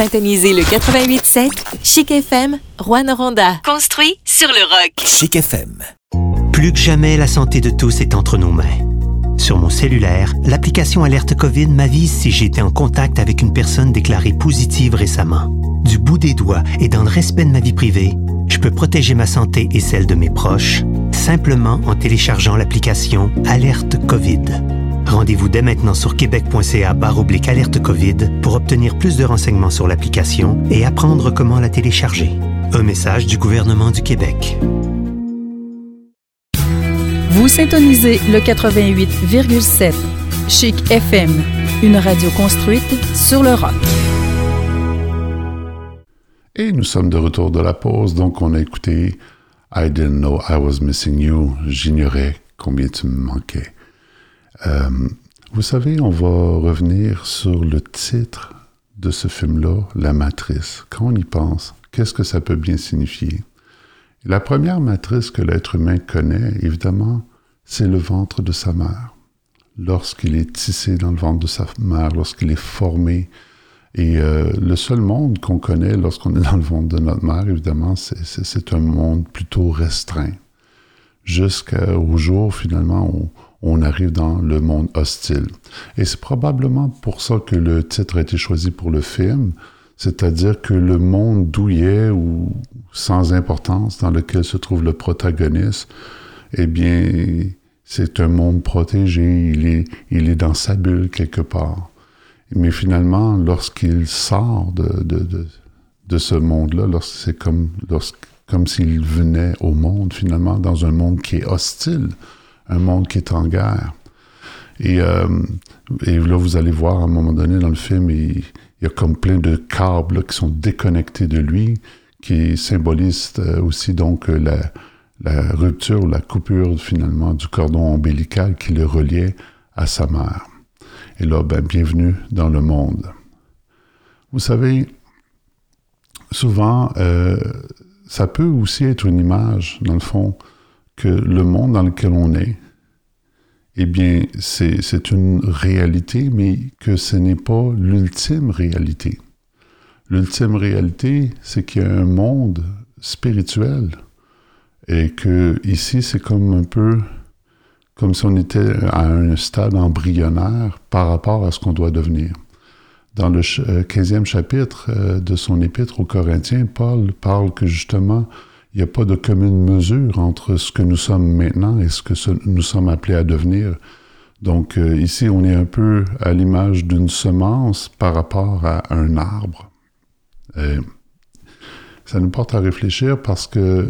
Syntonisez le 88.7 Chic FM, Rouen-Noranda. Construit sur le rock. Chic FM. Plus que jamais, la santé de tous est entre nos mains. Sur mon cellulaire, l'application Alerte COVID m'avise si j'ai été en contact avec une personne déclarée positive récemment. Du bout des doigts et dans le respect de ma vie privée, je peux protéger ma santé et celle de mes proches simplement en téléchargeant l'application Alerte COVID. Rendez-vous dès maintenant sur québec.ca oblique alerte COVID pour obtenir plus de renseignements sur l'application et apprendre comment la télécharger. Un message du gouvernement du Québec. Vous syntonisez le 88,7 Chic FM, une radio construite sur le rock. Et nous sommes de retour de la pause, donc on a écouté I didn't know I was missing you. J'ignorais combien tu me manquais. Euh, vous savez, on va revenir sur le titre de ce film-là, La Matrice. Quand on y pense, qu'est-ce que ça peut bien signifier? La première matrice que l'être humain connaît, évidemment, c'est le ventre de sa mère. Lorsqu'il est tissé dans le ventre de sa mère, lorsqu'il est formé, et euh, le seul monde qu'on connaît lorsqu'on est dans le ventre de notre mère, évidemment, c'est un monde plutôt restreint. Jusqu'au jour, finalement, où on arrive dans le monde hostile. Et c'est probablement pour ça que le titre a été choisi pour le film, c'est-à-dire que le monde douillet ou sans importance dans lequel se trouve le protagoniste, eh bien, c'est un monde protégé, il est, il est dans sa bulle quelque part. Mais finalement, lorsqu'il sort de, de, de, ce monde-là, c'est comme, comme s'il venait au monde, finalement, dans un monde qui est hostile, un monde qui est en guerre. Et, euh, et là, vous allez voir à un moment donné dans le film, il, y a comme plein de câbles qui sont déconnectés de lui, qui symbolisent euh, aussi donc la, la rupture, la coupure finalement du cordon ombilical qui le reliait à sa mère. Et là, ben, bienvenue dans le monde. Vous savez, souvent, euh, ça peut aussi être une image, dans le fond, que le monde dans lequel on est, eh bien, c'est une réalité, mais que ce n'est pas l'ultime réalité. L'ultime réalité, c'est qu'il y a un monde spirituel et que ici, c'est comme un peu comme si on était à un stade embryonnaire par rapport à ce qu'on doit devenir. Dans le 15e euh, chapitre euh, de son épître aux Corinthiens, Paul parle que justement, il n'y a pas de commune mesure entre ce que nous sommes maintenant et ce que nous sommes appelés à devenir. Donc euh, ici, on est un peu à l'image d'une semence par rapport à un arbre. ça nous porte à réfléchir parce que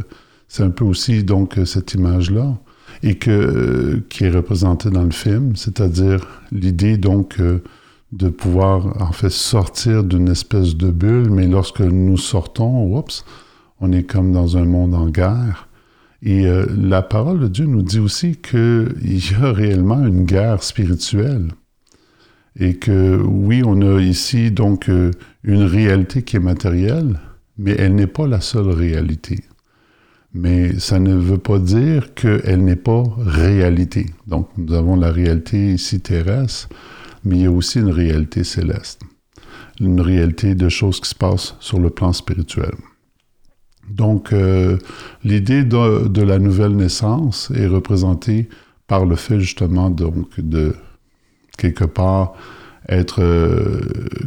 c'est un peu aussi donc cette image-là et que, qui est représenté dans le film, c'est-à-dire l'idée donc euh, de pouvoir en fait sortir d'une espèce de bulle, mais lorsque nous sortons, oups, on est comme dans un monde en guerre. Et euh, la parole de Dieu nous dit aussi qu'il y a réellement une guerre spirituelle. Et que oui, on a ici donc euh, une réalité qui est matérielle, mais elle n'est pas la seule réalité mais ça ne veut pas dire qu'elle n'est pas réalité. Donc, nous avons la réalité ici terrestre, mais il y a aussi une réalité céleste, une réalité de choses qui se passent sur le plan spirituel. Donc, euh, l'idée de, la nouvelle naissance est représentée par le fait justement donc de quelque part être euh,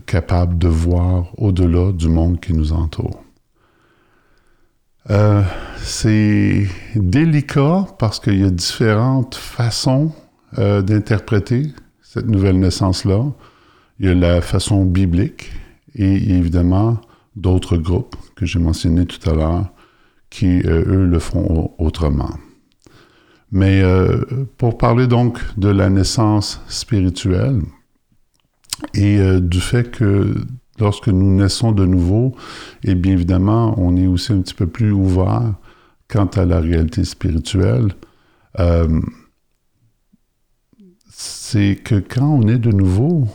capable de voir au-delà du monde qui nous entoure. Euh, c'est délicat parce qu'il y a différentes façons d'interpréter cette nouvelle naissance-là. Il y a la façon biblique et évidemment d'autres groupes que j'ai mentionnés tout à l'heure qui, euh, eux, le font autrement. Mais pour parler donc de la naissance spirituelle et du fait que lorsque nous naissons de nouveau, et bien évidemment, on est aussi un petit peu plus ouvert quant à la réalité spirituelle. Euh, c'est que quand on est de nouveau,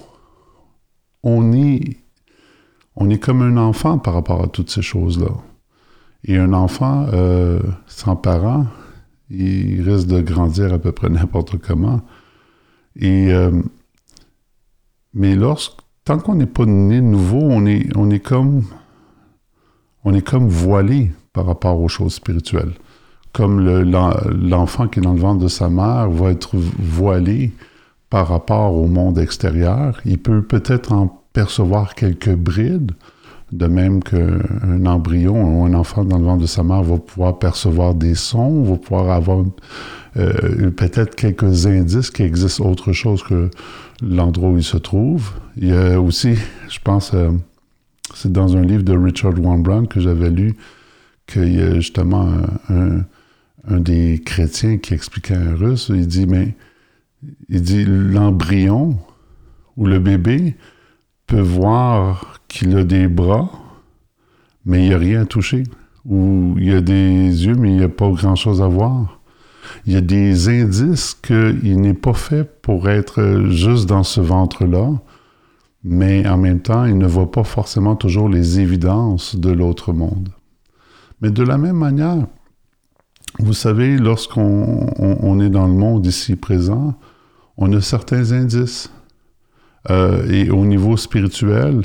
on est, on est comme un enfant par rapport à toutes ces choses-là. Et un enfant euh, sans parents, il risque de grandir à peu près n'importe comment. Et, euh, mais lorsque tant qu'on n'est pas né nouveau, on est, comme on est comme voilé par rapport aux choses spirituelles. Comme l'enfant qui est dans le ventre de sa mère va être voilé par rapport au monde extérieur. Il peut peut-être en percevoir quelques brides, De même qu'un embryon ou un enfant dans le ventre de sa mère va pouvoir percevoir des sons, va pouvoir avoir euh, peut-être quelques indices qui existent autre chose que l'endroit où il se trouve. Il y a aussi, je pense, euh, c'est dans un livre de Richard Brown que j'avais lu, qu'il y a justement un, des chrétiens qui expliquait un russe, il dit, mais il dit l'embryon ou le bébé peut voir qu'il a des bras, mais il n'y a rien à toucher. Ou il y a des yeux, mais il n'y a pas grand-chose à voir. Il y a des indices qu'il n'est pas fait pour être juste dans ce ventre-là, mais en même temps, il ne voit pas forcément toujours les évidences de l'autre monde. Mais de la même manière, vous savez, lorsqu'on est dans le monde ici présent, on a certains indices. Euh, et au niveau spirituel,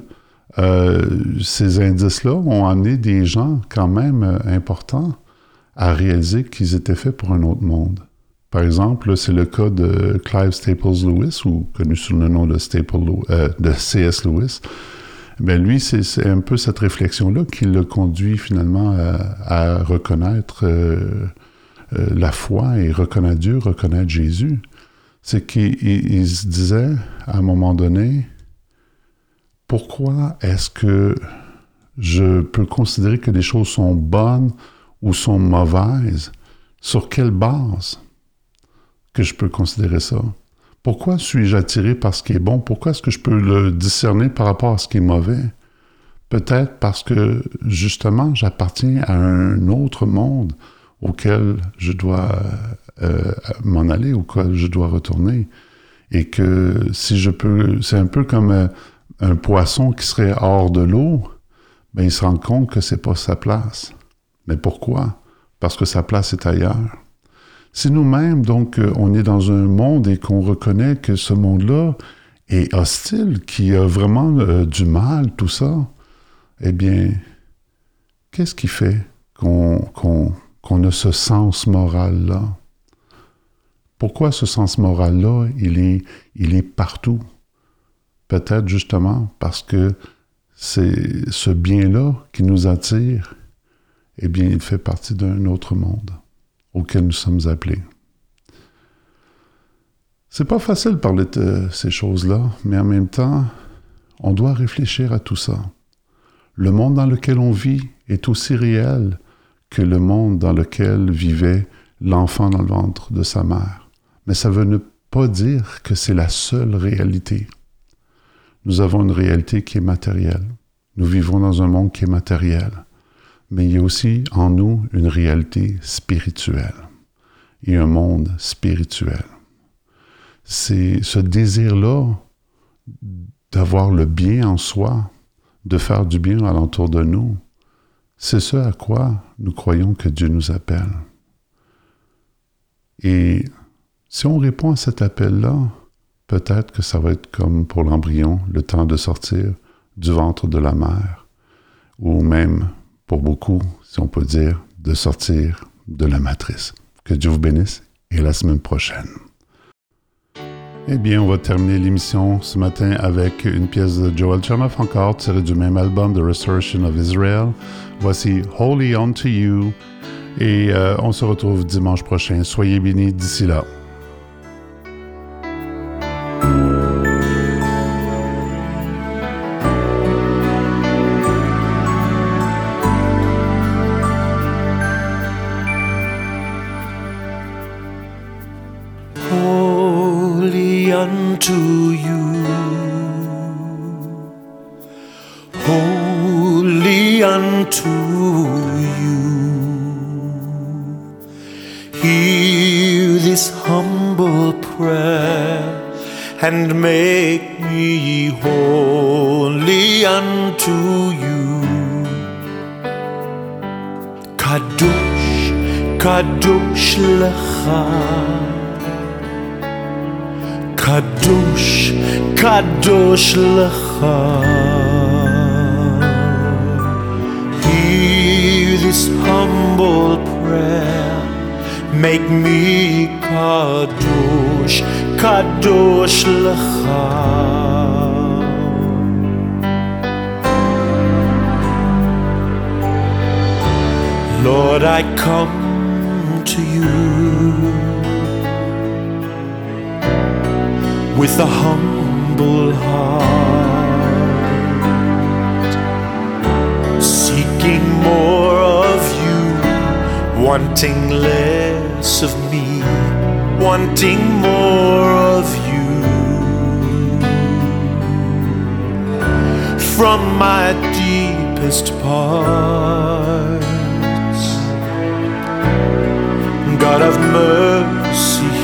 euh, ces indices-là ont amené des gens quand même euh, importants à réaliser qu'ils étaient faits pour un autre monde. Par exemple, c'est le cas de Clive Staples Lewis, ou connu sous le nom de, C.S. Lewis. Ben lui, c'est un peu cette réflexion-là qui le conduit finalement à, reconnaître la foi et reconnaître Dieu, reconnaître Jésus c'est qu'il se disait à un moment donné, pourquoi est-ce que je peux considérer que les choses sont bonnes ou sont mauvaises? Sur quelle base que je peux considérer ça? Pourquoi suis-je attiré par ce qui est bon? Pourquoi est-ce que je peux le discerner par rapport à ce qui est mauvais? Peut-être parce que justement, j'appartiens à un autre monde auquel je dois euh, m'en aller, auquel je dois retourner. Et que si je peux, c'est un peu comme euh, un poisson qui serait hors de l'eau, ben il se rend compte que c'est pas sa place. Mais pourquoi? Parce que sa place est ailleurs. Si nous-mêmes, donc, euh, on est dans un monde et qu'on reconnaît que ce monde-là est hostile, qui a vraiment du mal, tout ça, eh bien, qu'est-ce qui fait qu'on qu'on a ce sens moral-là? Pourquoi ce sens moral-là, il est, il est partout? Peut-être justement parce que c'est ce bien-là qui nous attire, eh bien, il fait partie d'un autre monde auquel nous sommes appelés. C'est pas facile de parler de ces choses-là, mais en même temps, on doit réfléchir à tout ça. Le monde dans lequel on vit est aussi réel que le monde dans lequel vivait l'enfant dans le ventre de sa mère. Mais ça veut ne pas dire que c'est la seule réalité. Nous avons une réalité qui est matérielle. Nous vivons dans un monde qui est matériel. Mais il y a aussi en nous une réalité spirituelle et un monde spirituel. C'est ce désir-là d'avoir le bien en soi, de faire du bien alentour de nous, c'est ce à quoi nous croyons que Dieu nous appelle. Et si on répond à cet appel-là, peut-être que ça va être comme pour l'embryon, le temps de sortir du ventre de la mère, ou même, pour beaucoup, si on peut dire, de sortir de la matrice. Que Dieu vous bénisse et la semaine prochaine. Eh bien, on va terminer l'émission ce matin avec une pièce de Joel Chernoff encore, tirée du même album, The Restoration of Israel. Voici Holy Unto You. Et euh, on se retrouve dimanche prochain. Soyez bénis d'ici là. קדוש לך. Hear this humble prayer, make me kadosh, kadosh lecha. Lord, I come to you with a humble heart, seeking more of you, wanting less of me, wanting more of you. From my deepest parts, God of mercy,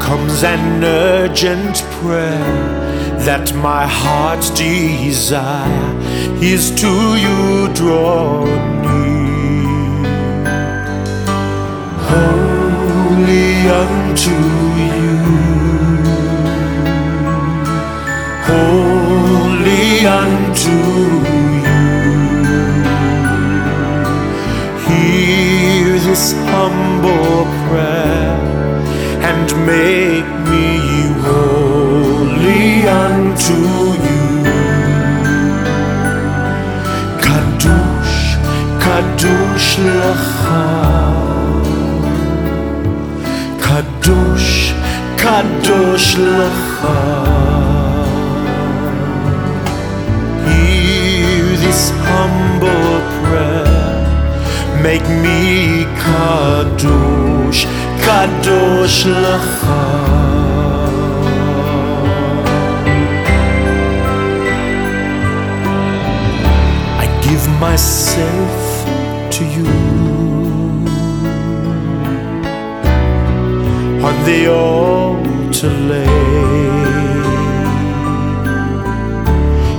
comes an urgent prayer that my heart's desire is to you draw near. Holy unto make me holy unto you. Kadosh, Kadosh Lecha. Kadosh, Kadosh Lecha. Hear this humble prayer. Make me Kadosh, I give myself to you. On the altar lay.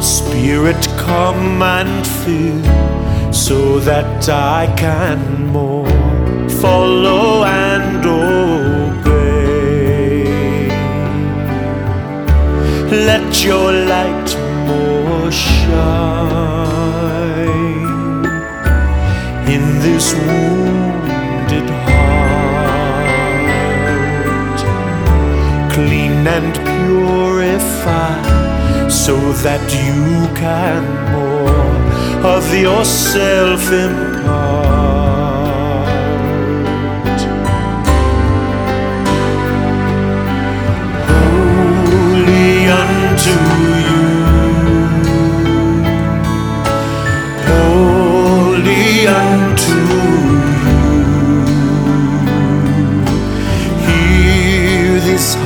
Spirit, come and fill so that I can more follow and obey. Let your light more shine in this wounded heart, clean and purify, so that you can more of yourself.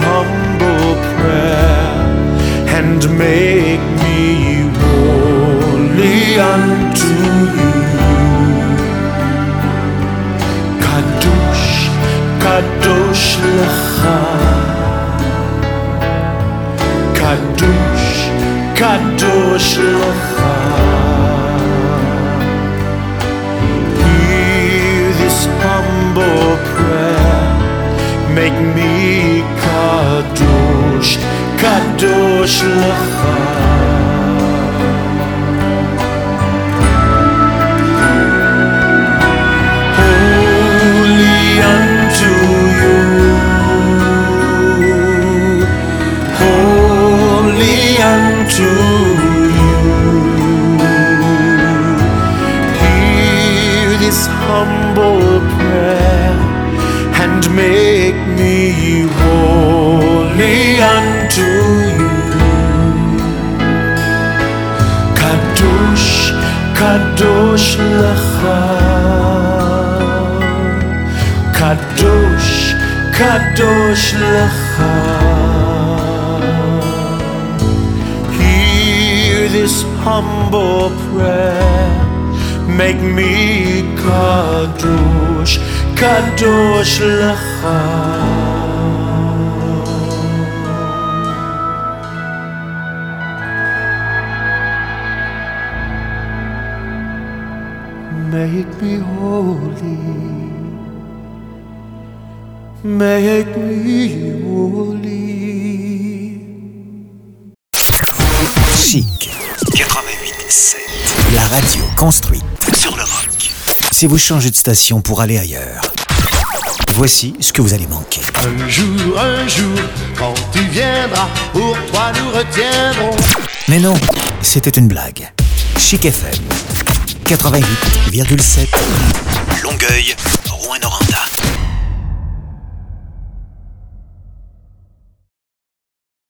Humble prayer and make me holy unto you. Kadosh, Kadosh Lecha. Kadosh, Kadosh Lecha. 是我 humble prayer. Make me Kadosh, Kadosh Lecha. Make me holy. Make me holy. Radio construite Sur le rock. si vous changez de station pour aller ailleurs. Voici ce que vous allez manquer. Un jour, un jour, quand tu viendras, pour toi nous retiendrons. Mais non, c'était une blague. Chic FM 88,7 Longueuil,